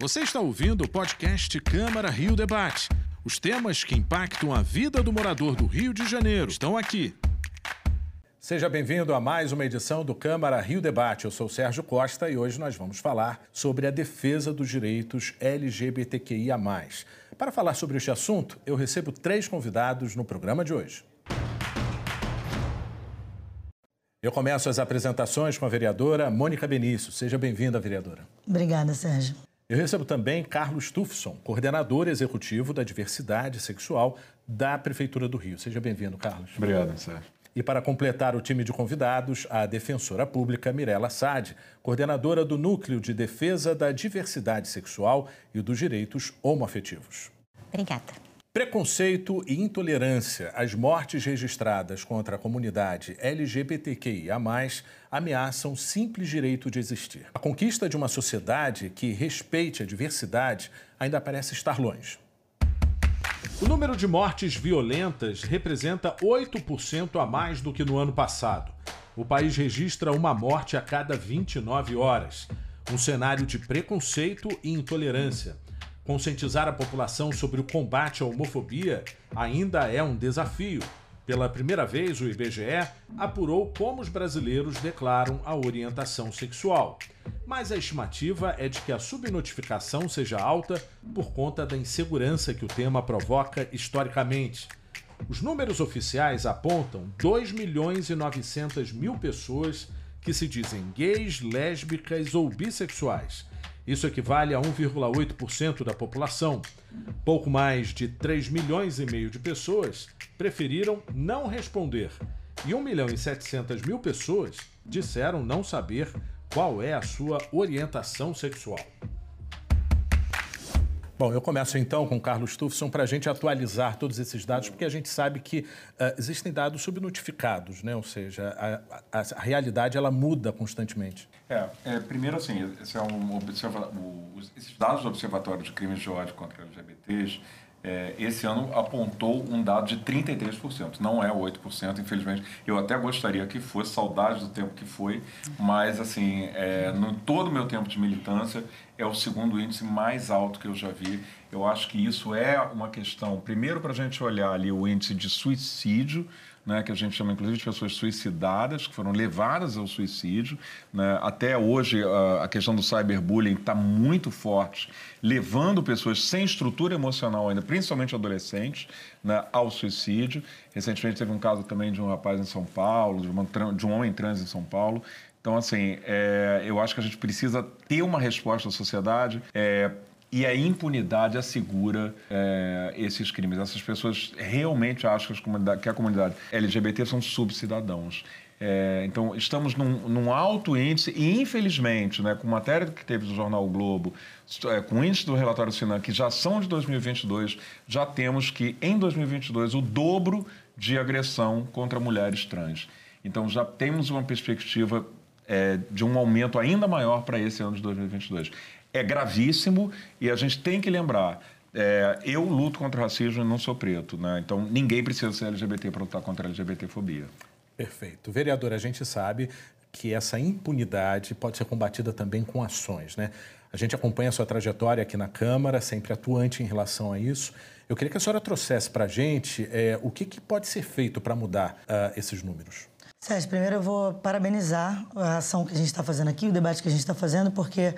Você está ouvindo o podcast Câmara Rio Debate. Os temas que impactam a vida do morador do Rio de Janeiro estão aqui. Seja bem-vindo a mais uma edição do Câmara Rio Debate. Eu sou Sérgio Costa e hoje nós vamos falar sobre a defesa dos direitos LGBTQIA. Para falar sobre este assunto, eu recebo três convidados no programa de hoje. Eu começo as apresentações com a vereadora Mônica Benício. Seja bem-vinda, vereadora. Obrigada, Sérgio. Eu recebo também Carlos Tufson, coordenador executivo da diversidade sexual da Prefeitura do Rio. Seja bem-vindo, Carlos. Obrigado, Sérgio. E para completar o time de convidados, a defensora pública Mirela Sade, coordenadora do Núcleo de Defesa da Diversidade Sexual e dos Direitos Homoafetivos. Obrigada. Preconceito e intolerância. As mortes registradas contra a comunidade LGBTQIA, ameaçam o simples direito de existir. A conquista de uma sociedade que respeite a diversidade ainda parece estar longe. O número de mortes violentas representa 8% a mais do que no ano passado. O país registra uma morte a cada 29 horas. Um cenário de preconceito e intolerância. Conscientizar a população sobre o combate à homofobia ainda é um desafio. Pela primeira vez, o IBGE apurou como os brasileiros declaram a orientação sexual. Mas a estimativa é de que a subnotificação seja alta por conta da insegurança que o tema provoca historicamente. Os números oficiais apontam 2 milhões e 900 mil pessoas que se dizem gays, lésbicas ou bissexuais isso equivale a 1,8% da população. Pouco mais de 3 milhões e meio de pessoas preferiram não responder e 1 milhão e 700 mil pessoas disseram não saber qual é a sua orientação sexual. Bom, eu começo então com o Carlos Tufson para a gente atualizar todos esses dados, porque a gente sabe que uh, existem dados subnotificados, né? ou seja, a, a, a, realidade ela muda constantemente. É, é primeiro assim, esse é um observa o, esses dados do Observatório de Crimes de Ódio contra LGBTs é, esse ano apontou um dado de 33%, não é 8%, infelizmente. Eu até gostaria que fosse, saudade do tempo que foi, mas assim, é, no todo o meu tempo de militância, é o segundo índice mais alto que eu já vi. Eu acho que isso é uma questão, primeiro para a gente olhar ali o índice de suicídio, né, que a gente chama inclusive de pessoas suicidadas, que foram levadas ao suicídio. Né? Até hoje, a, a questão do cyberbullying está muito forte, levando pessoas sem estrutura emocional ainda, principalmente adolescentes, né, ao suicídio. Recentemente teve um caso também de um rapaz em São Paulo, de, uma, de um homem trans em São Paulo. Então, assim, é, eu acho que a gente precisa ter uma resposta da sociedade. É, e a impunidade assegura é, esses crimes. Essas pessoas realmente acham que a comunidade LGBT são subcidadãos. É, então, estamos num, num, alto índice e, infelizmente, né, com matéria que teve do jornal o Globo, é, com o índice do relatório Sinan, que já são de 2022, já temos que, em 2022, o dobro de agressão contra mulheres trans. Então, já temos uma perspectiva é, de um aumento ainda maior para esse ano de 2022 é gravíssimo e a gente tem que lembrar. É, eu luto contra o racismo e não sou preto, né? Então ninguém precisa ser LGBT para lutar contra a LGBTfobia. Perfeito. Vereador, a gente sabe que essa impunidade pode ser combatida também com ações, né? A gente acompanha a sua trajetória aqui na Câmara, sempre atuante em relação a isso. Eu queria que a senhora trouxesse para a gente é, o que, que, pode ser feito para mudar uh, esses números. Sérgio, primeiro eu vou parabenizar a ação que a gente está fazendo aqui, o debate que a gente está fazendo, porque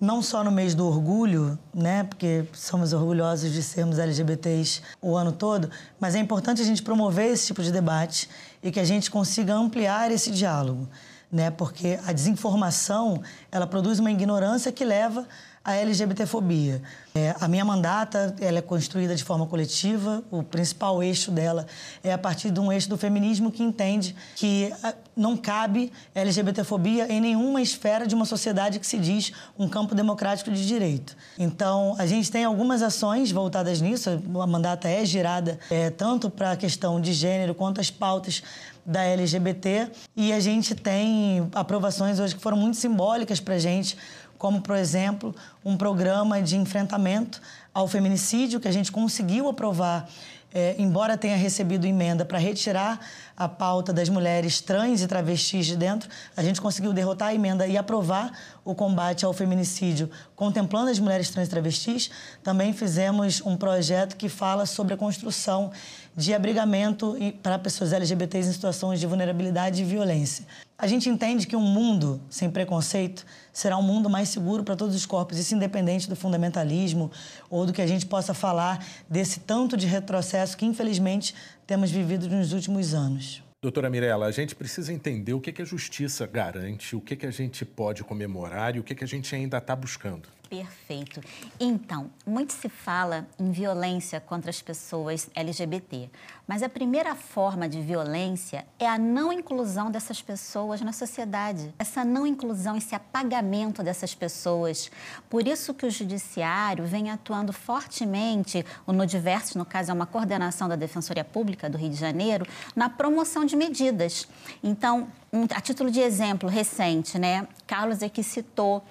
não só no mês do orgulho, né, porque somos orgulhosos de sermos LGBTs o ano todo, mas é importante a gente promover esse tipo de debate e que a gente consiga ampliar esse diálogo, né, porque a desinformação ela produz uma ignorância que leva a LGBTfobia. É, a minha mandata ela é construída de forma coletiva. O principal eixo dela é a partir de um eixo do feminismo que entende que ah, não cabe LGBTfobia em nenhuma esfera de uma sociedade que se diz um campo democrático de direito. Então, a gente tem algumas ações voltadas nisso. A mandata é girada é, tanto para a questão de gênero quanto as pautas da LGBT. E a gente tem aprovações hoje que foram muito simbólicas para a gente como, por exemplo, um programa de enfrentamento ao feminicídio que a gente conseguiu aprovar é, embora tenha recebido emenda para retirar a pauta das mulheres trans e travestis de dentro, a gente conseguiu derrotar a emenda e aprovar o combate ao feminicídio, contemplando as mulheres trans e travestis. Também fizemos um projeto que fala sobre a construção de abrigamento para pessoas LGBTs em situações de vulnerabilidade e violência. A gente entende que um mundo sem preconceito será um mundo mais seguro para todos os corpos, isso independente do fundamentalismo ou do que a gente possa falar desse tanto de retrocesso que, infelizmente, temos vivido nos últimos anos. Doutora Mirella, a gente precisa entender o que, que a justiça garante, o que, que a gente pode comemorar e o que, que a gente ainda está buscando. Perfeito. Então, muito se fala em violência contra as pessoas LGBT, mas a primeira forma de violência é a não inclusão dessas pessoas na sociedade. Essa não inclusão, esse apagamento dessas pessoas. Por isso que o judiciário vem atuando fortemente, o Nodiverso, no caso, é uma coordenação da Defensoria Pública do Rio de Janeiro, na promoção de medidas. Então, um, a título de exemplo recente, né, Carlos aqui citou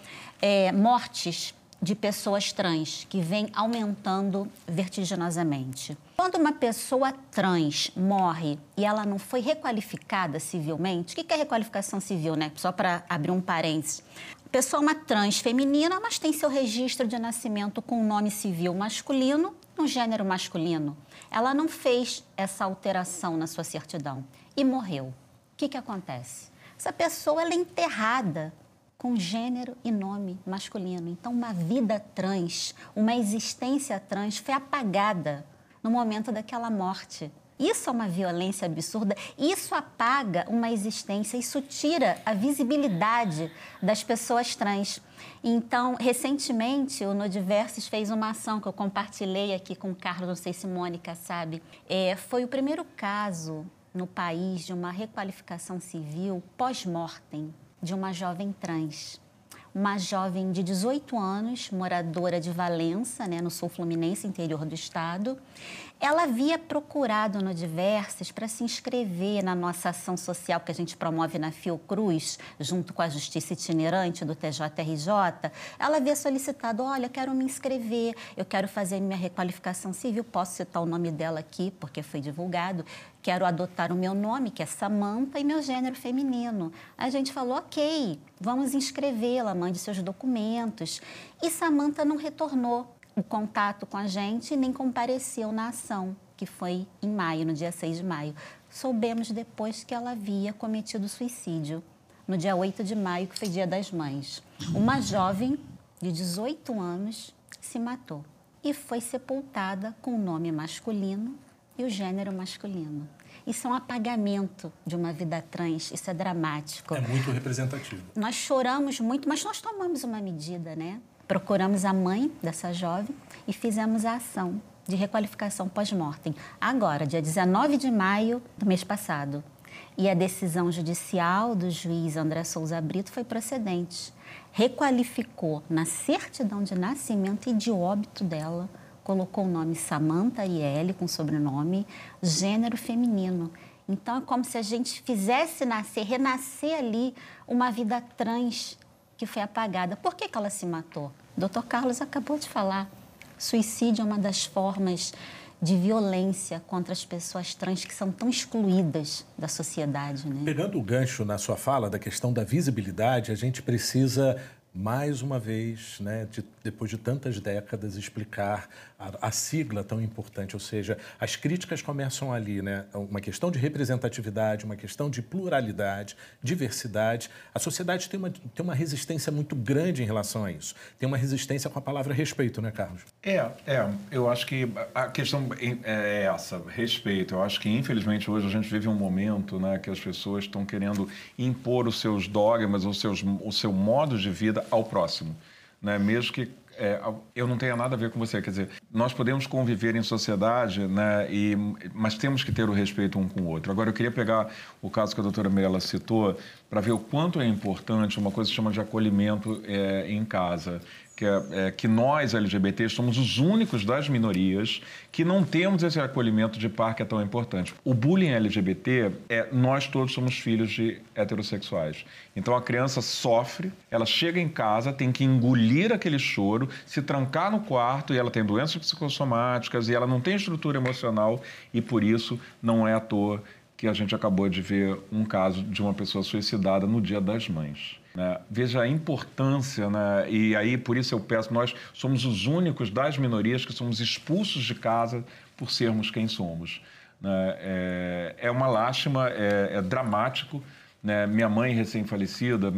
é, mortes de pessoas trans, que vem aumentando vertiginosamente. Quando uma pessoa trans morre e ela não foi requalificada civilmente, o que é requalificação civil, né? Só para abrir um parênteses. A pessoa é uma trans feminina, mas tem seu registro de nascimento com nome civil masculino, no gênero masculino. Ela não fez essa alteração na sua certidão e morreu. O que, que acontece? Essa pessoa é enterrada com gênero e nome masculino. Então, uma vida trans, uma existência trans foi apagada no momento daquela morte. Isso é uma violência absurda, isso apaga uma existência, isso tira a visibilidade das pessoas trans. Então, recentemente, o Nodiversos fez uma ação que eu compartilhei aqui com o Carlos, não sei se Mônica sabe. É, foi o primeiro caso no país de uma requalificação civil pós-mortem de uma jovem trans. Uma jovem de 18 anos, moradora de Valença, né, no sul fluminense, interior do estado. Ela havia procurado no Diversas para se inscrever na nossa ação social que a gente promove na Fiocruz, junto com a Justiça Itinerante do TJRJ. Ela havia solicitado: olha, eu quero me inscrever, eu quero fazer minha requalificação civil. Posso citar o nome dela aqui, porque foi divulgado. Quero adotar o meu nome, que é Samanta, e meu gênero feminino. A gente falou: ok, vamos inscrevê-la, mande seus documentos. E Samanta não retornou o contato com a gente nem compareceu na ação, que foi em maio, no dia 6 de maio. Soubemos depois que ela havia cometido suicídio, no dia 8 de maio, que foi dia das mães. Uma jovem de 18 anos se matou e foi sepultada com o nome masculino e o gênero masculino. Isso é um apagamento de uma vida trans, isso é dramático. É muito representativo. Nós choramos muito, mas nós tomamos uma medida, né? Procuramos a mãe dessa jovem e fizemos a ação de requalificação pós-mortem. Agora, dia 19 de maio do mês passado. E a decisão judicial do juiz André Souza Brito foi procedente. Requalificou na certidão de nascimento e de óbito dela, colocou o nome Samantha Iele, com sobrenome, gênero feminino. Então, é como se a gente fizesse nascer, renascer ali uma vida trans que foi apagada. Por que, que ela se matou? Doutor Carlos acabou de falar. Suicídio é uma das formas de violência contra as pessoas trans que são tão excluídas da sociedade. Né? Pegando o gancho na sua fala da questão da visibilidade, a gente precisa mais uma vez, né, de, depois de tantas décadas, explicar a, a, sigla tão importante. Ou seja, as críticas começam ali, né? Uma questão de representatividade, uma questão de pluralidade, diversidade. A sociedade tem uma, tem uma resistência muito grande em relação a isso. Tem uma resistência com a palavra respeito, né, Carlos? É, é. Eu acho que a questão é essa, respeito. Eu acho que, infelizmente, hoje a gente vive um momento né, que as pessoas estão querendo impor os seus dogmas, os seus, o seu modo de vida ao próximo. Né? Mesmo que é, eu não tenha nada a ver com você. Quer dizer, nós podemos conviver em sociedade, né, e, mas temos que ter o respeito um com o outro. Agora, eu queria pegar o caso que a doutora Mirella citou, para ver o quanto é importante uma coisa que chama de acolhimento é, em casa que, é, é, que nós, LGBTs, somos os únicos das minorias que não temos esse acolhimento de par que é tão importante. O bullying LGBT é nós todos somos filhos de heterossexuais. Então a criança sofre, ela chega em casa, tem que engolir aquele choro, se trancar no quarto e ela tem doenças psicossomáticas e ela não tem estrutura emocional e por isso não é à toa que a gente acabou de ver um caso de uma pessoa suicidada no Dia das Mães. Né? Veja a importância, né? e aí por isso eu peço, nós somos os únicos das minorias que somos expulsos de casa por sermos quem somos. Né? É, é, uma lástima, é, é dramático. Né? Minha mãe, recém-falecida,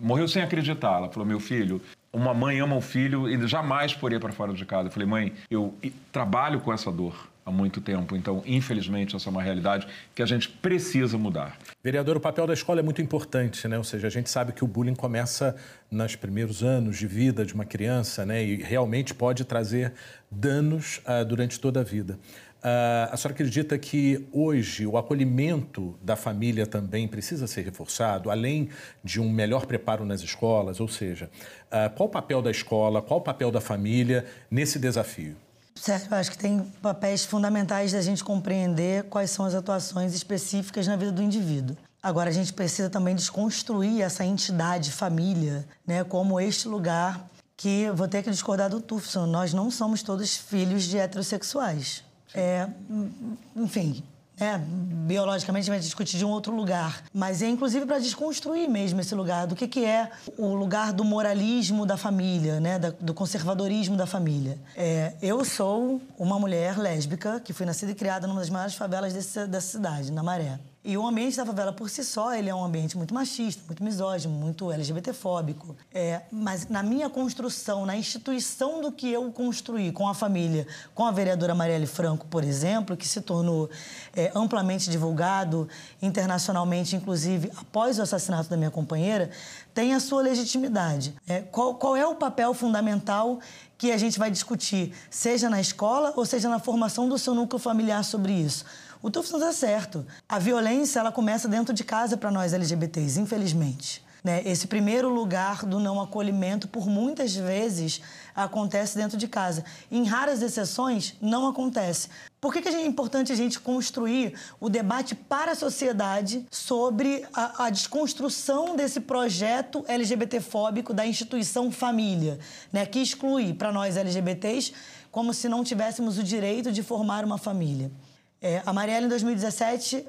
morreu sem acreditar. Ela falou: Meu filho, uma mãe ama o filho e jamais por ir para fora de casa. Eu falei: Mãe, eu trabalho com essa dor há muito tempo. Então, infelizmente, essa é uma realidade que a gente precisa mudar. Vereador, o papel da escola é muito importante, né? Ou seja, a gente sabe que o bullying começa nos primeiros anos de vida de uma criança, né? E realmente pode trazer danos uh, durante toda a vida. Uh, a senhora acredita que hoje o acolhimento da família também precisa ser reforçado, além de um melhor preparo nas escolas? Ou seja, uh, qual o papel da escola, qual o papel da família nesse desafio? Certo, eu acho que tem papéis fundamentais da gente compreender quais são as atuações específicas na vida do indivíduo. Agora, a gente precisa também desconstruir essa entidade família, né, como este lugar que vou ter que discordar do Tufson. Nós não somos todos filhos de heterossexuais. É, enfim, é, biologicamente vai discutir de um outro lugar, mas é inclusive para desconstruir mesmo esse lugar, do que, que é o lugar do moralismo da família, né, da, do conservadorismo da família. É, eu sou uma mulher lésbica que fui nascida e criada numa das maiores favelas desse, dessa cidade, na Maré. E o ambiente da favela por si só, ele é um ambiente muito machista, muito misógino, muito LGBTfóbico. É, mas na minha construção, na instituição do que eu construí com a família, com a vereadora Marielle Franco, por exemplo, que se tornou é, amplamente divulgado internacionalmente, inclusive após o assassinato da minha companheira, tem a sua legitimidade. É, qual, qual é o papel fundamental que a gente vai discutir, seja na escola ou seja na formação do seu núcleo familiar sobre isso? O Tufson está certo. A violência ela começa dentro de casa para nós LGBTs, infelizmente. Né? Esse primeiro lugar do não acolhimento, por muitas vezes, acontece dentro de casa. Em raras exceções, não acontece. Por que, que é importante a gente construir o debate para a sociedade sobre a, a desconstrução desse projeto LGBTfóbico da instituição família, né? que exclui para nós LGBTs como se não tivéssemos o direito de formar uma família. É, a Marielle, em 2017,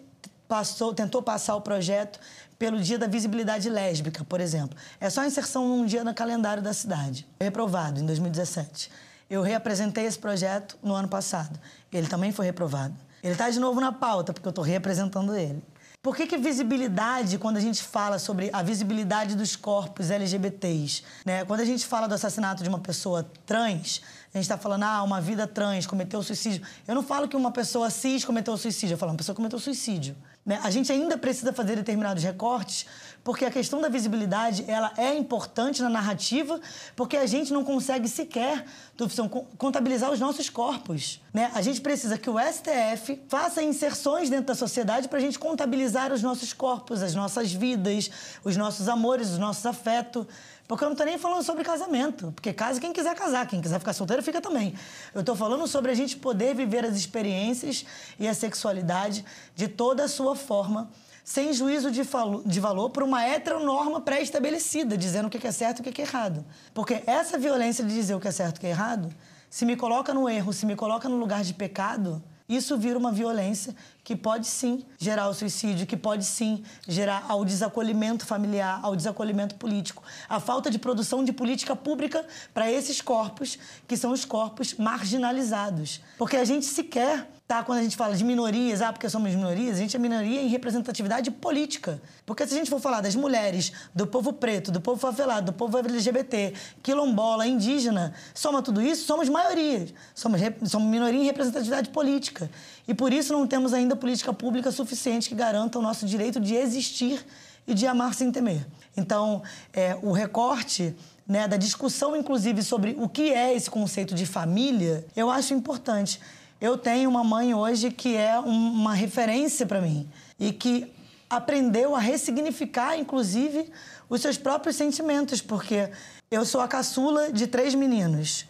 passou, tentou passar o projeto pelo Dia da Visibilidade Lésbica, por exemplo. É só inserção num dia no calendário da cidade. Reprovado em 2017. Eu reapresentei esse projeto no ano passado. Ele também foi reprovado. Ele está de novo na pauta, porque eu estou reapresentando ele. Por que, que visibilidade, quando a gente fala sobre a visibilidade dos corpos LGBTs, né? quando a gente fala do assassinato de uma pessoa trans, a gente está falando, ah, uma vida trans cometeu suicídio. Eu não falo que uma pessoa cis cometeu suicídio, eu falo, uma pessoa cometeu suicídio. Né? A gente ainda precisa fazer determinados recortes, porque a questão da visibilidade ela é importante na narrativa, porque a gente não consegue sequer, Tufson, contabilizar os nossos corpos. Né? A gente precisa que o STF faça inserções dentro da sociedade para a gente contabilizar os nossos corpos, as nossas vidas, os nossos amores, os nossos afetos. Porque eu não estou nem falando sobre casamento, porque casa quem quiser casar, quem quiser ficar solteiro fica também. Eu estou falando sobre a gente poder viver as experiências e a sexualidade de toda a sua forma, sem juízo de, de valor por uma heteronorma pré-estabelecida, dizendo o que é certo e o que é errado. Porque essa violência de dizer o que é certo e o que é errado, se me coloca no erro, se me coloca no lugar de pecado, isso vira uma violência que pode sim gerar o suicídio, que pode sim gerar ao desacolhimento familiar, ao desacolhimento político, a falta de produção de política pública para esses corpos, que são os corpos marginalizados. Porque a gente sequer tá quando a gente fala de minorias, ah, porque somos minorias, a gente é minoria em representatividade política. Porque se a gente for falar das mulheres, do povo preto, do povo favelado, do povo LGBT, quilombola, indígena, soma tudo isso, somos maiorias. Somos, somos minoria em representatividade política. E por isso não temos ainda política pública suficiente que garanta o nosso direito de existir e de amar sem temer. Então, é, o recorte né, da discussão, inclusive, sobre o que é esse conceito de família, eu acho importante. Eu tenho uma mãe hoje que é uma referência para mim e que aprendeu a ressignificar, inclusive, os seus próprios sentimentos, porque eu sou a caçula de três meninos.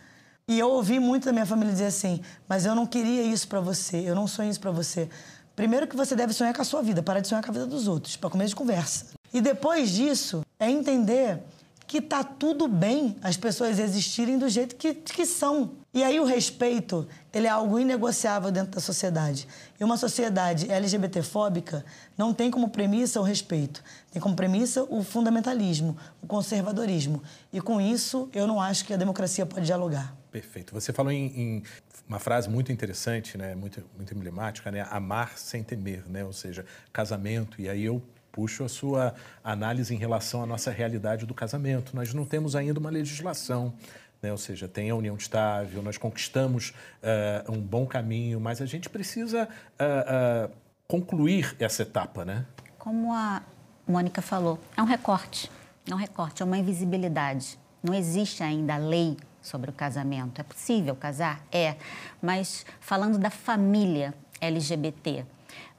E eu ouvi muito da minha família dizer assim: mas eu não queria isso para você, eu não sonho isso para você. Primeiro que você deve sonhar com a sua vida, parar de sonhar com a vida dos outros, para começo de conversa. E depois disso, é entender que tá tudo bem as pessoas existirem do jeito que, que são. E aí o respeito, ele é algo inegociável dentro da sociedade. E uma sociedade LGBTfóbica não tem como premissa o respeito, tem como premissa o fundamentalismo, o conservadorismo. E com isso, eu não acho que a democracia pode dialogar. Perfeito. Você falou em, em uma frase muito interessante, né, muito, muito emblemática, né, amar sem temer, né, ou seja, casamento. E aí eu puxo a sua análise em relação à nossa realidade do casamento. Nós não temos ainda uma legislação, né? ou seja, tem a união estável, nós conquistamos uh, um bom caminho, mas a gente precisa uh, uh, concluir essa etapa, né? Como a Mônica falou, é um recorte, é um recorte, é uma invisibilidade. Não existe ainda lei sobre o casamento. É possível casar? É. Mas falando da família LGBT,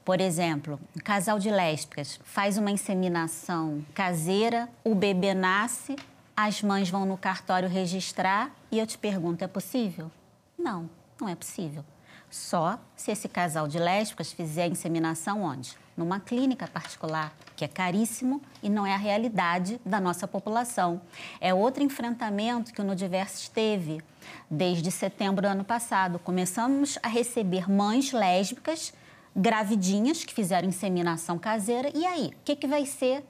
por exemplo, um casal de lésbicas faz uma inseminação caseira, o bebê nasce, as mães vão no cartório registrar e eu te pergunto: é possível? Não, não é possível. Só se esse casal de lésbicas fizer a inseminação onde? Numa clínica particular, que é caríssimo e não é a realidade da nossa população. É outro enfrentamento que o Nudiverso teve desde setembro do ano passado. Começamos a receber mães lésbicas gravidinhas que fizeram inseminação caseira. E aí, o que, que vai ser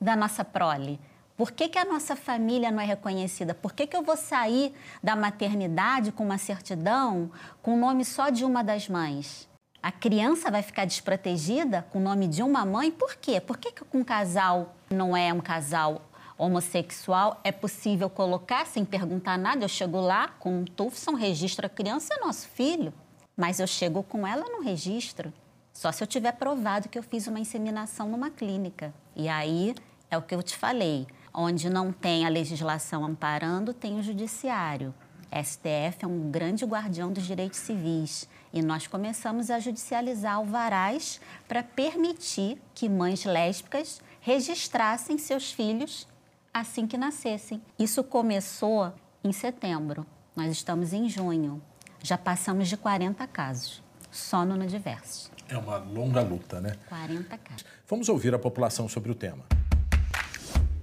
da nossa prole? Por que, que a nossa família não é reconhecida? Por que, que eu vou sair da maternidade com uma certidão com o nome só de uma das mães? A criança vai ficar desprotegida com o nome de uma mãe? Por quê? Por que, que um casal não é um casal homossexual é possível colocar sem perguntar nada? Eu chego lá com um Tufson, registro a criança, é nosso filho. Mas eu chego com ela no registro. Só se eu tiver provado que eu fiz uma inseminação numa clínica. E aí é o que eu te falei. Onde não tem a legislação amparando, tem o judiciário. STF é um grande guardião dos direitos civis e nós começamos a judicializar alvarás para permitir que mães lésbicas registrassem seus filhos assim que nascessem. Isso começou em setembro. Nós estamos em junho. Já passamos de 40 casos, só no Diversos. É uma longa luta, né? 40 casos. Vamos ouvir a população sobre o tema.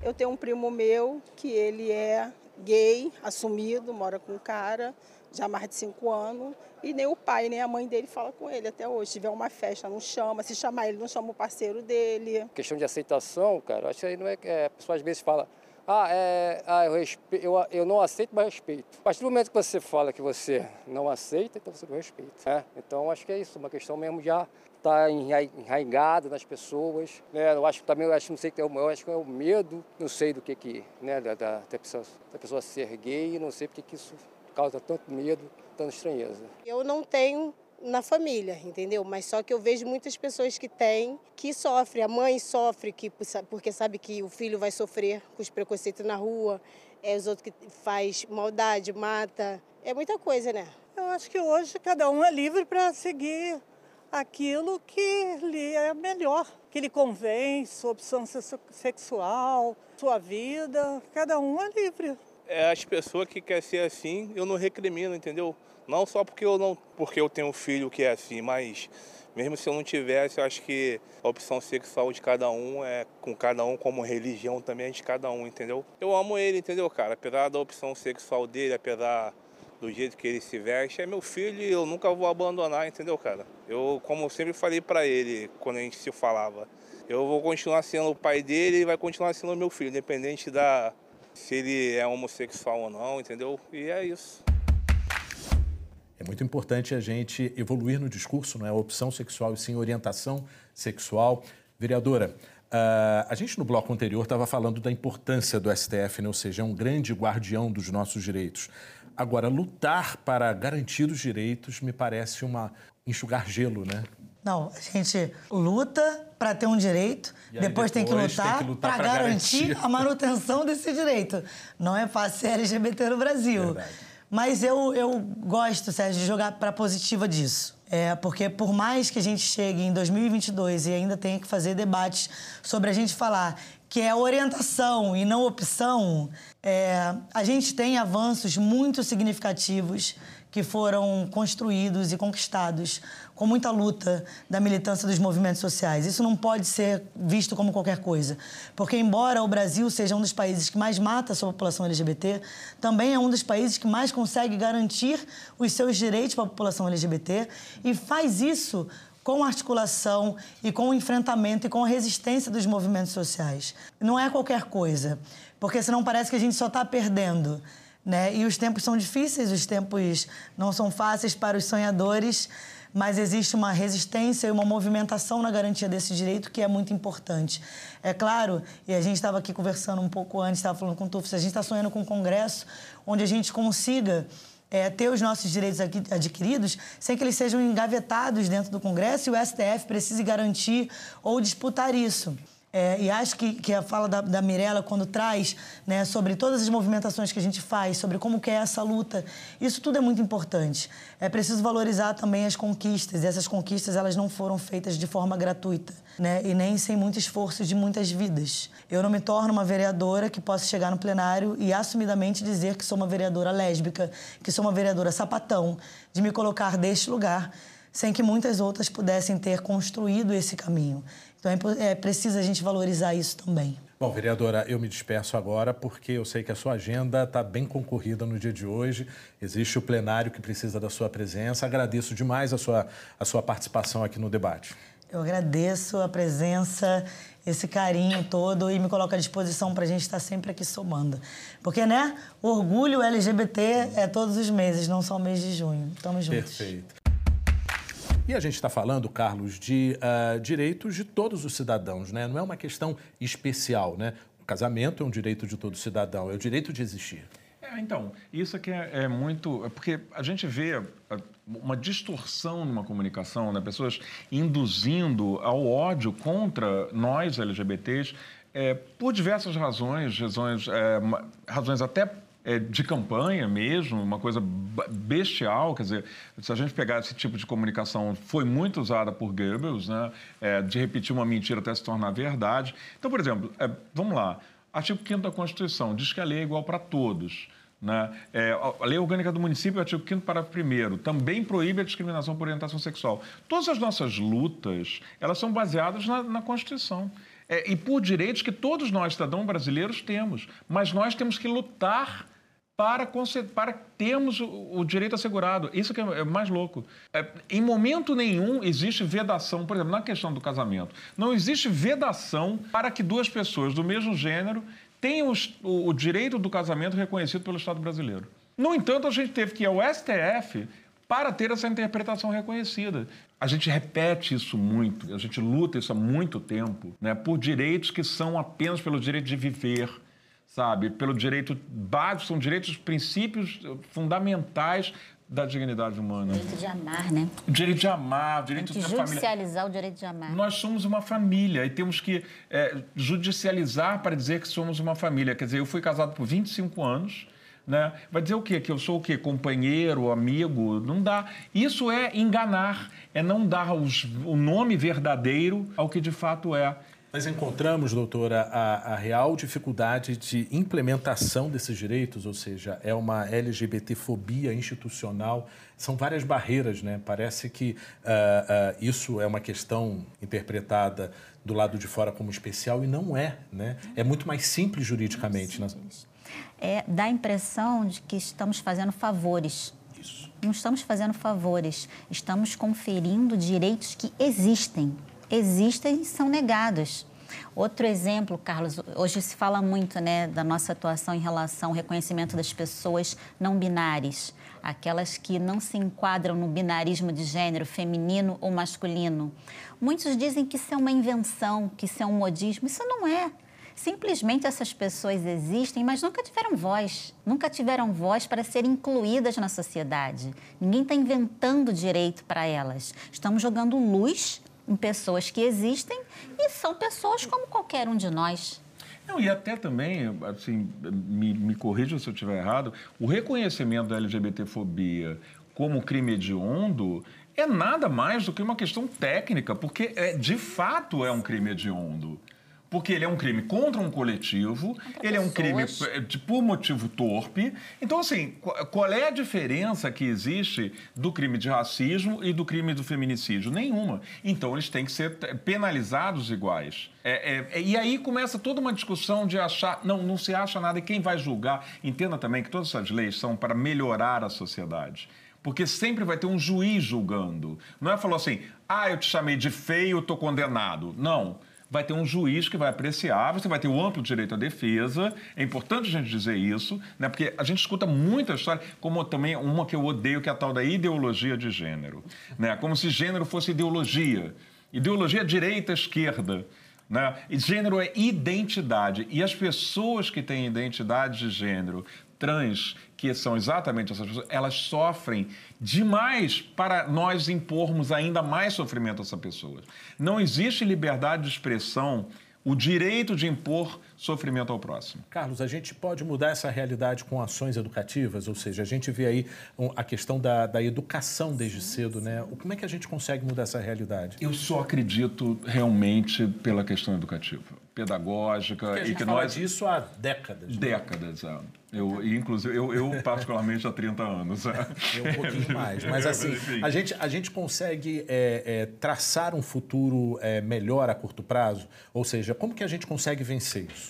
Eu tenho um primo meu que ele é gay, assumido, mora com um cara já há mais de cinco anos. E nem o pai, nem a mãe dele fala com ele até hoje. Se tiver uma festa, não chama. Se chamar ele, não chama o parceiro dele. Questão de aceitação, cara, acho que aí não é. é a pessoa às vezes fala, ah, é, ah eu, eu, eu não aceito, mas respeito. A partir do momento que você fala que você não aceita, então você não respeita. Né? Então acho que é isso, uma questão mesmo já está enraigada nas pessoas. Né? Eu acho que também, eu acho, não sei, eu acho que é o medo, não sei do que que, né, da, da, da, pessoa, da pessoa ser gay, não sei porque que isso causa tanto medo, tanta estranheza. Eu não tenho na família, entendeu? Mas só que eu vejo muitas pessoas que têm, que sofrem. A mãe sofre que, porque sabe que o filho vai sofrer com os preconceitos na rua, é os outros que faz maldade, mata. É muita coisa, né? Eu acho que hoje cada um é livre para seguir aquilo que lhe é melhor, que lhe convém, sua opção sexual, sua vida, cada um é livre. É as pessoas que querem ser assim, eu não recrimino, entendeu? Não só porque eu não, porque eu tenho um filho que é assim, mas mesmo se eu não tivesse, eu acho que a opção sexual de cada um é com cada um como religião também é de cada um, entendeu? Eu amo ele, entendeu, cara? Apesar da opção sexual dele, apesar do jeito que ele se veste, é meu filho e eu nunca vou abandonar, entendeu, cara? Eu, como eu sempre falei para ele quando a gente se falava, eu vou continuar sendo o pai dele e vai continuar sendo meu filho, independente da se ele é homossexual ou não, entendeu? E é isso. É muito importante a gente evoluir no discurso, não é opção sexual e sim orientação sexual. Vereadora, Uh, a gente no bloco anterior estava falando da importância do STF, né? ou seja, é um grande guardião dos nossos direitos. Agora, lutar para garantir os direitos me parece uma enxugar gelo, né? Não, a gente luta para ter um direito, depois, depois, tem que lutar, lutar para garantir, garantir a manutenção desse direito. Não é fácil ser LGBT no Brasil. Verdade. Mas eu, eu gosto, Sérgio, de jogar para positiva disso. É, porque por mais que a gente chegue em 2022 e ainda tenha que fazer debates sobre a gente falar que é orientação e não opção, é, a gente tem avanços muito significativos que foram construídos e conquistados com muita luta da militância dos movimentos sociais. Isso não pode ser visto como qualquer coisa, porque embora o Brasil seja um dos países que mais mata a sua população LGBT, também é um dos países que mais consegue garantir os seus direitos para a população LGBT e faz isso com articulação e com enfrentamento e com resistência dos movimentos sociais. Não é qualquer coisa, porque senão parece que a gente só está perdendo. Né? E os tempos são difíceis, os tempos não são fáceis para os sonhadores, mas existe uma resistência e uma movimentação na garantia desse direito que é muito importante. É claro, e a gente estava aqui conversando um pouco antes, estava falando com o Tufo, a gente está sonhando com um congresso onde a gente consiga é, ter os nossos direitos adquiridos sem que eles sejam engavetados dentro do Congresso e o STF precise garantir ou disputar isso. É, e acho que, que a fala da, da Mirella, quando traz né, sobre todas as movimentações que a gente faz, sobre como que é essa luta, isso tudo é muito importante. É preciso valorizar também as conquistas, e essas conquistas elas não foram feitas de forma gratuita, né, e nem sem muito esforço de muitas vidas. Eu não me torno uma vereadora que possa chegar no plenário e assumidamente dizer que sou uma vereadora lésbica, que sou uma vereadora sapatão, de me colocar deste lugar, sem que muitas outras pudessem ter construído esse caminho. Então é, é preciso a gente valorizar isso também. Bom, vereadora, eu me despeço agora porque eu sei que a sua agenda está bem concorrida no dia de hoje. Existe o plenário que precisa da sua presença. Agradeço demais a sua, a sua participação aqui no debate. Eu agradeço a presença, esse carinho todo e me coloco à disposição para a gente estar sempre aqui somando. Porque, né, orgulho LGBT é todos os meses, não só o mês de junho. Estamos juntos. Perfeito. E a gente está falando, Carlos, de uh, direitos de todos os cidadãos, né? Não é uma questão especial, né? O casamento é um direito de todo cidadão, é o direito de existir. É, então, isso aqui é, é muito. É porque a gente vê ah, uma distorção numa comunicação, né? pessoas induzindo ao ódio contra nós LGBTs é, por diversas razões, razões, razões até é, de campanha mesmo, uma coisa bestial. Quer dizer, se a gente pegar esse tipo de comunicação, foi muito usada por Goebbels, né? É, de repetir uma mentira até se tornar verdade. Então, por exemplo, é, vamos lá. Artigo 5 da Constituição diz que a lei é igual para todos. Né? É, a lei orgânica do município, artigo 5 parágrafo 1 também proíbe a discriminação por orientação sexual. Todas as nossas lutas, elas são baseadas na, na Constituição. É, e por direitos que todos nós, cidadãos brasileiros, temos. Mas nós temos que lutar para, para termos o, o, direito assegurado. Isso que é, é mais louco. É, em momento nenhum existe vedação, por exemplo, na questão do casamento, não existe vedação para que duas pessoas do mesmo gênero tenham os, o, o direito do casamento reconhecido pelo Estado brasileiro. No entanto, a gente teve que ir ao STF para ter essa interpretação reconhecida. A gente repete isso muito, a gente luta isso há muito tempo, né, por direitos que são apenas pelo direito de viver, sabe? Pelo direito básico, são direitos, princípios fundamentais da dignidade humana. O direito de amar, né? O direito de amar, o direito de judicializar família. o direito de amar. Nós somos uma família e temos que é, judicializar para dizer que somos uma família. Quer dizer, eu fui casado por 25 anos, né? Vai dizer o quê? Que eu sou o quê? Companheiro, amigo? Não dá. Isso é enganar, é não dar os, o nome verdadeiro ao que de fato é. Nós encontramos, doutora, a, a, real dificuldade de implementação desses direitos, ou seja, é uma LGBTfobia institucional. São várias barreiras, né? Parece que uh, uh, isso é uma questão interpretada do lado de fora como especial e não é, né? É muito mais simples juridicamente. Né? É, dá a impressão de que estamos fazendo favores. Isso. Não estamos fazendo favores, estamos conferindo direitos que existem existem e são negados. Outro exemplo, Carlos, hoje se fala muito né, da nossa atuação em relação ao reconhecimento das pessoas não binárias, aquelas que não se enquadram no binarismo de gênero feminino ou masculino. Muitos dizem que isso é uma invenção, que isso é um modismo. Isso não é. Simplesmente essas pessoas existem, mas nunca tiveram voz. Nunca tiveram voz para serem incluídas na sociedade. Ninguém está inventando direito para elas. Estamos jogando luz em pessoas que existem e são pessoas como qualquer um de nós. Não, e até também, assim, me, me corrija se eu estiver errado, o reconhecimento da LGBTfobia como crime hediondo é nada mais do que uma questão técnica, porque é, de fato é um crime hediondo. Porque ele é um crime contra um coletivo, Contra ele é um crime eh, por motivo torpe. Então, assim, qu- qual é a diferença que existe do crime de racismo e do crime do feminicídio? Nenhuma. Então, eles têm que ser eh, penalizados iguais. É, é, é, e aí começa toda uma discussão de achar. Não, não se acha nada. E quem vai julgar? Entenda também que todas essas leis são para melhorar a sociedade. Porque sempre vai ter um juiz julgando. Não é falou assim, ah, eu te chamei de feio, estou condenado. Não. Vai ter um juiz que vai apreciar, você vai ter o amplo direito à defesa. É importante a gente dizer isso, né? porque a gente escuta muita história, como também uma que eu odeio, que é a tal da ideologia de gênero. Né? Como se gênero fosse ideologia. Ideologia é direita, esquerda. Né? Gênero é identidade. E as pessoas que têm identidade de gênero trans, que são exatamente essas pessoas, elas sofrem demais para nós impormos ainda mais sofrimento a essa pessoa. Não existe liberdade de expressão, o direito de impor sofrimento ao próximo. Carlos, a gente pode mudar essa realidade com ações educativas, ou seja, a gente vê aí a questão da, da educação desde cedo, né? Como é que a gente consegue mudar essa realidade? Eu só acredito realmente pela questão educativa, pedagógica Porque a e gente que fala nós disso há décadas. né? décadas, é. eu e, inclusive eu, eu particularmente há 30 anos. é. É um pouquinho mais. Mas assim, a gente, a gente consegue é, é, traçar um futuro é, melhor a curto prazo? Ou seja, como que a gente consegue vencer isso?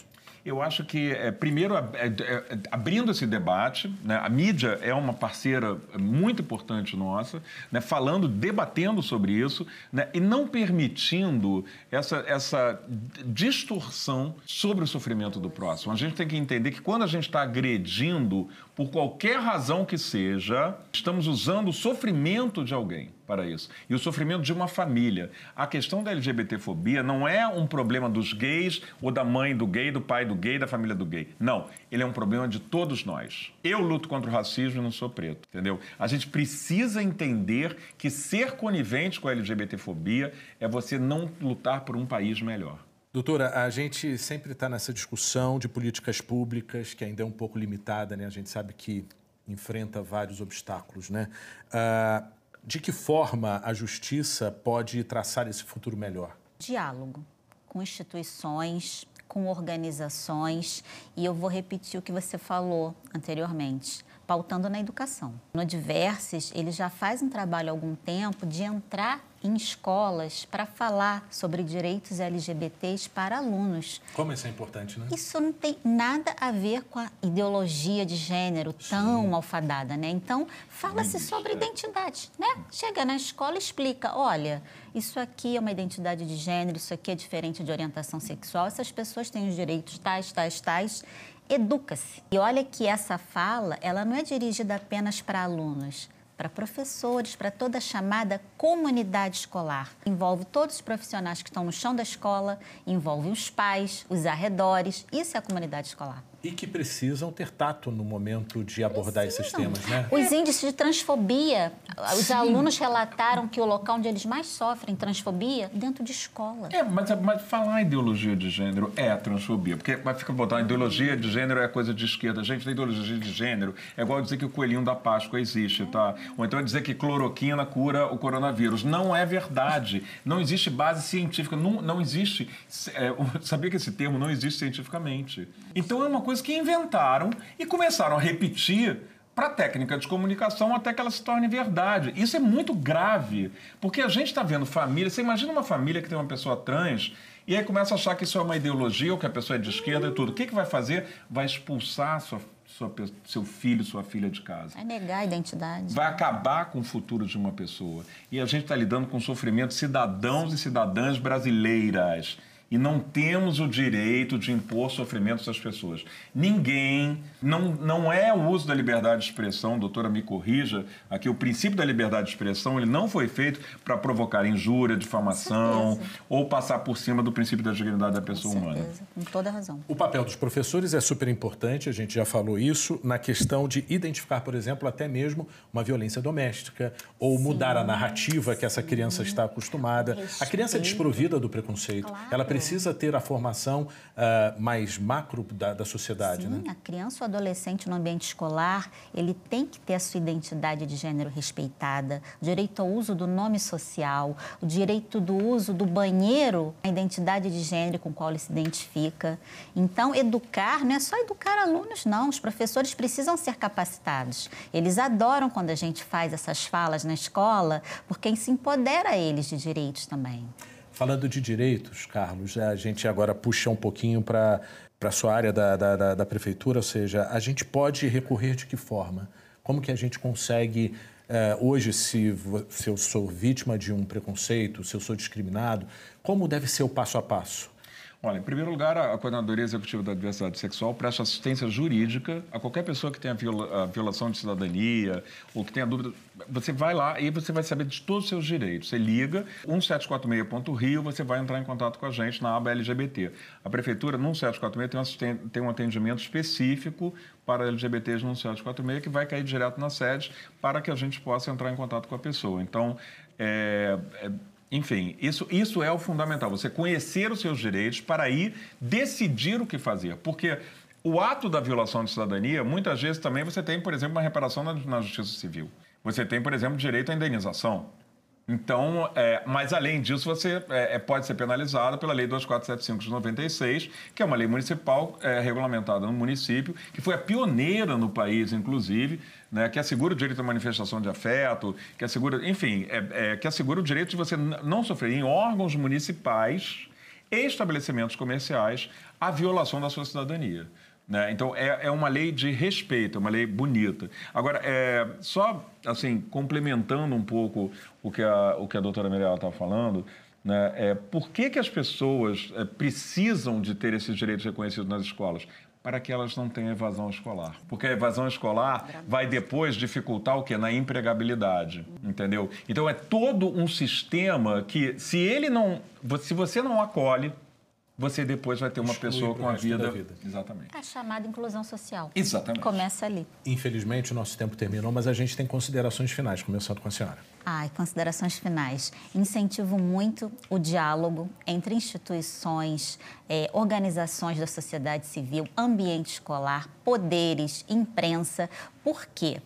Eu acho que, é, primeiro, é, é, abrindo esse debate, né, a mídia é uma parceira muito importante nossa, né, falando, debatendo sobre isso né, e não permitindo essa, essa distorção sobre o sofrimento do próximo. A gente tem que entender que quando a gente está agredindo, por qualquer razão que seja, estamos usando o sofrimento de alguém para isso. E o sofrimento de uma família. A questão da LGBTfobia não é um problema dos gays ou da mãe do gay, do pai do gay, da família do gay. Não. Ele é um problema de todos nós. Eu luto contra o racismo e não sou preto, entendeu? A gente precisa entender que ser conivente com a LGBTfobia é você não lutar por um país melhor. Doutora, a gente sempre está nessa discussão de políticas públicas, que ainda é um pouco limitada, né? A gente sabe que enfrenta vários obstáculos, né? Ah, de que forma a justiça pode traçar esse futuro melhor? diálogo com instituições, com organizações, e eu vou repetir o que você falou anteriormente, pautando na educação. No Diverses, ele já faz um trabalho há algum tempo de entrar em escolas para falar sobre direitos LGBTs para alunos. Como isso é importante, né? Isso não tem nada a ver com a ideologia de gênero tão malfadada, né? Então, fala-se sobre identidade, né? Chega na escola e explica, olha, isso aqui é uma identidade de gênero, isso aqui é diferente de orientação sexual, essas pessoas têm os direitos tais, tais, tais. Educa-se. E olha que essa fala, ela não é dirigida apenas para alunos, para professores, para toda a chamada comunidade escolar. Envolve todos os profissionais que estão no chão da escola, envolve os pais, os arredores. Isso é a comunidade escolar. E que precisam ter tato no momento de abordar esses temas, né? Os índices de transfobia, os alunos relataram que o local onde eles mais sofrem transfobia dentro de escola. É, mas, mas falar ideologia de gênero é a transfobia, porque vai ficar botando ideologia de gênero é coisa de esquerda. Gente, a ideologia de gênero é igual dizer que o coelhinho da Páscoa existe, tá? Ou então é dizer que cloroquina cura o coronavírus. Não é verdade. Não existe base científica. Não, não existe. é, sabia que esse termo não existe cientificamente. Então é uma coisa que inventaram e começaram a repetir para a técnica de comunicação até que ela se torne verdade. Isso é muito grave, porque a gente está vendo família. Você imagina uma família que tem uma pessoa trans e aí começa a achar que isso é uma ideologia ou que a pessoa é de esquerda e tudo. O que, que vai fazer? Vai expulsar sua, sua seu filho, sua filha de casa. É negar a identidade. Vai acabar com o futuro de uma pessoa. E a gente está lidando com o sofrimento de cidadãos e cidadãs brasileiras. E não temos o direito de impor sofrimento às pessoas. Ninguém, não, não é o uso da liberdade de expressão, doutora me corrija, aqui o princípio da liberdade de expressão ele não foi feito para provocar injúria, difamação ou passar por cima do princípio da dignidade da pessoa Com humana. com toda razão. O papel dos professores é super importante, a gente já falou isso, na questão de identificar, por exemplo, até mesmo uma violência doméstica ou mudar a narrativa que essa criança está acostumada. A criança é Respeito. desprovida do preconceito, Claro. ela precisa ter a formação uh, mais macro da, da sociedade, Sim, né? a criança ou adolescente no ambiente escolar, ele tem que ter a sua identidade de gênero respeitada, o direito ao uso do nome social, o direito do uso do banheiro, a identidade de gênero com qual ele se identifica. Então, educar não é só educar alunos, não. Os professores precisam ser capacitados. Eles adoram quando a gente faz essas falas na escola, porque se empodera eles de direitos também. Falando de direitos, Carlos, a gente agora puxa um pouquinho para a sua área da, da, da, prefeitura, ou seja, a gente pode recorrer de que forma? Como que a gente consegue, eh, hoje, se, se eu sou vítima de um preconceito, se eu sou discriminado, como deve ser o passo a passo? Olha, em primeiro lugar, a Coordenadoria Executiva da Diversidade Sexual presta assistência jurídica a qualquer pessoa que tenha viola, violação de cidadania ou que tenha dúvida. Você vai lá e você vai saber de todos os seus direitos. Você liga 1746.rio, você vai entrar em contato com a gente na aba LGBT. A Prefeitura, no 1746, tem tem um atendimento específico para LGBTs no 1746 que vai cair direto na sede para que a gente possa entrar em contato com a pessoa. Então, é, é enfim, isso, isso é o fundamental, você conhecer os seus direitos para aí decidir o que fazer. Porque o ato da violação de cidadania, muitas vezes também você tem, por exemplo, uma reparação na, na justiça civil. Você tem, por exemplo, direito à indenização. Então, é, mas além disso, você é, é pode ser penalizado pela Lei 2475 de 96, que é uma lei municipal é, regulamentada no município, que foi a pioneira no país, inclusive, né, que assegura o direito à manifestação de afeto, que assegura, enfim, é, é, que assegura o direito de você não sofrer em órgãos municipais e estabelecimentos comerciais a violação da sua cidadania. Né? Então, é, é uma lei de respeito, é uma lei bonita. Agora, é, só assim, complementando um pouco o que a, o que a doutora Miriam estava falando, né? É, por que, que as pessoas é, precisam de ter esses direitos reconhecidos nas escolas? Para que elas não tenham evasão escolar. Porque a evasão escolar vai depois dificultar o quê? Na empregabilidade, entendeu? Então é todo um sistema que, se ele não. Se você não acolhe, você depois vai ter uma Exclui pessoa com a vida... vida. Exatamente. É a chamada inclusão social. Exatamente. Começa ali. Infelizmente, o nosso tempo terminou, mas a gente tem considerações finais, começando com a senhora. Ai, considerações finais. Incentivo muito o diálogo entre instituições, eh, organizações da sociedade civil, ambiente escolar, poderes, imprensa. Por quê?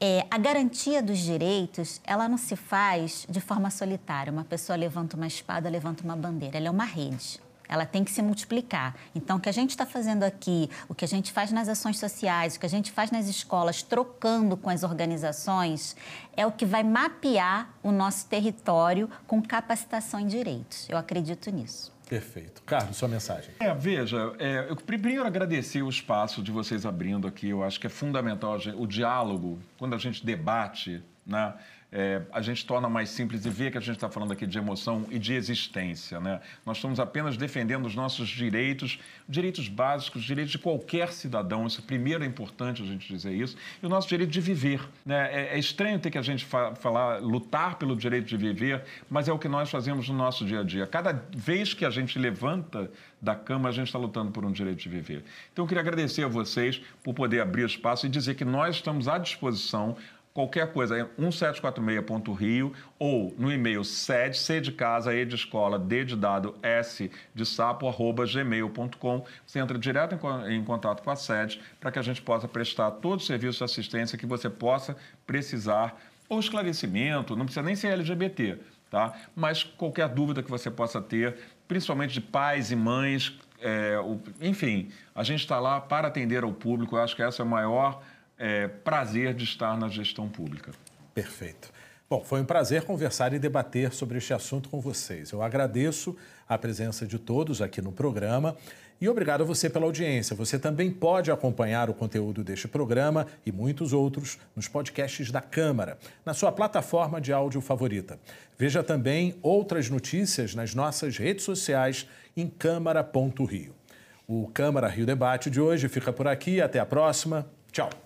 É, a garantia dos direitos, ela não se faz de forma solitária. Uma pessoa levanta uma espada, levanta uma bandeira. Ela é uma rede. Ela tem que se multiplicar. Então, o que a gente está fazendo aqui, o que a gente faz nas ações sociais, o que a gente faz nas escolas, trocando com as organizações, é o que vai mapear o nosso território com capacitação em direitos. Eu acredito nisso. Perfeito. Carlos, sua mensagem. É, veja, é, eu primeiro agradecer o espaço de vocês abrindo aqui. Eu acho que é fundamental o diálogo, quando a gente debate, né? É, a gente torna mais simples e vê que a gente está falando aqui de emoção e de existência. Né? Nós estamos apenas defendendo os nossos direitos, direitos básicos, direitos de qualquer cidadão. Isso primeiro é importante a gente dizer isso. E o nosso direito de viver. Né? É, é estranho ter que a gente fa falar, lutar pelo direito de viver, mas é o que nós fazemos no nosso dia a dia. Cada vez que a gente levanta da cama, a gente está lutando por um direito de viver. Então, eu queria agradecer a vocês por poder abrir espaço e dizer que nós estamos à disposição qualquer coisa, é 1746.rio ou no e-mail sede, C de casa, E de escola, D de dado, S de sapo, arroba gmail.com. Você entra direto em, em contato com a sede para que a gente possa prestar todo o serviço de assistência que você possa precisar ou esclarecimento, não precisa nem ser LGBT, tá? Mas qualquer dúvida que você possa ter, principalmente de pais e mães, é, o, enfim, a gente está lá para atender ao público. Eu acho que essa é a maior é, prazer de estar na gestão pública. Perfeito. Bom, foi um prazer conversar e debater sobre este assunto com vocês. Eu agradeço a presença de todos aqui no programa e obrigado a você pela audiência. Você também pode acompanhar o conteúdo deste programa e muitos outros nos podcasts da Câmara, na sua plataforma de áudio favorita. Veja também outras notícias nas nossas redes sociais em câmara.rio. O Câmara Rio Debate de hoje fica por aqui. Até a próxima. Tchau.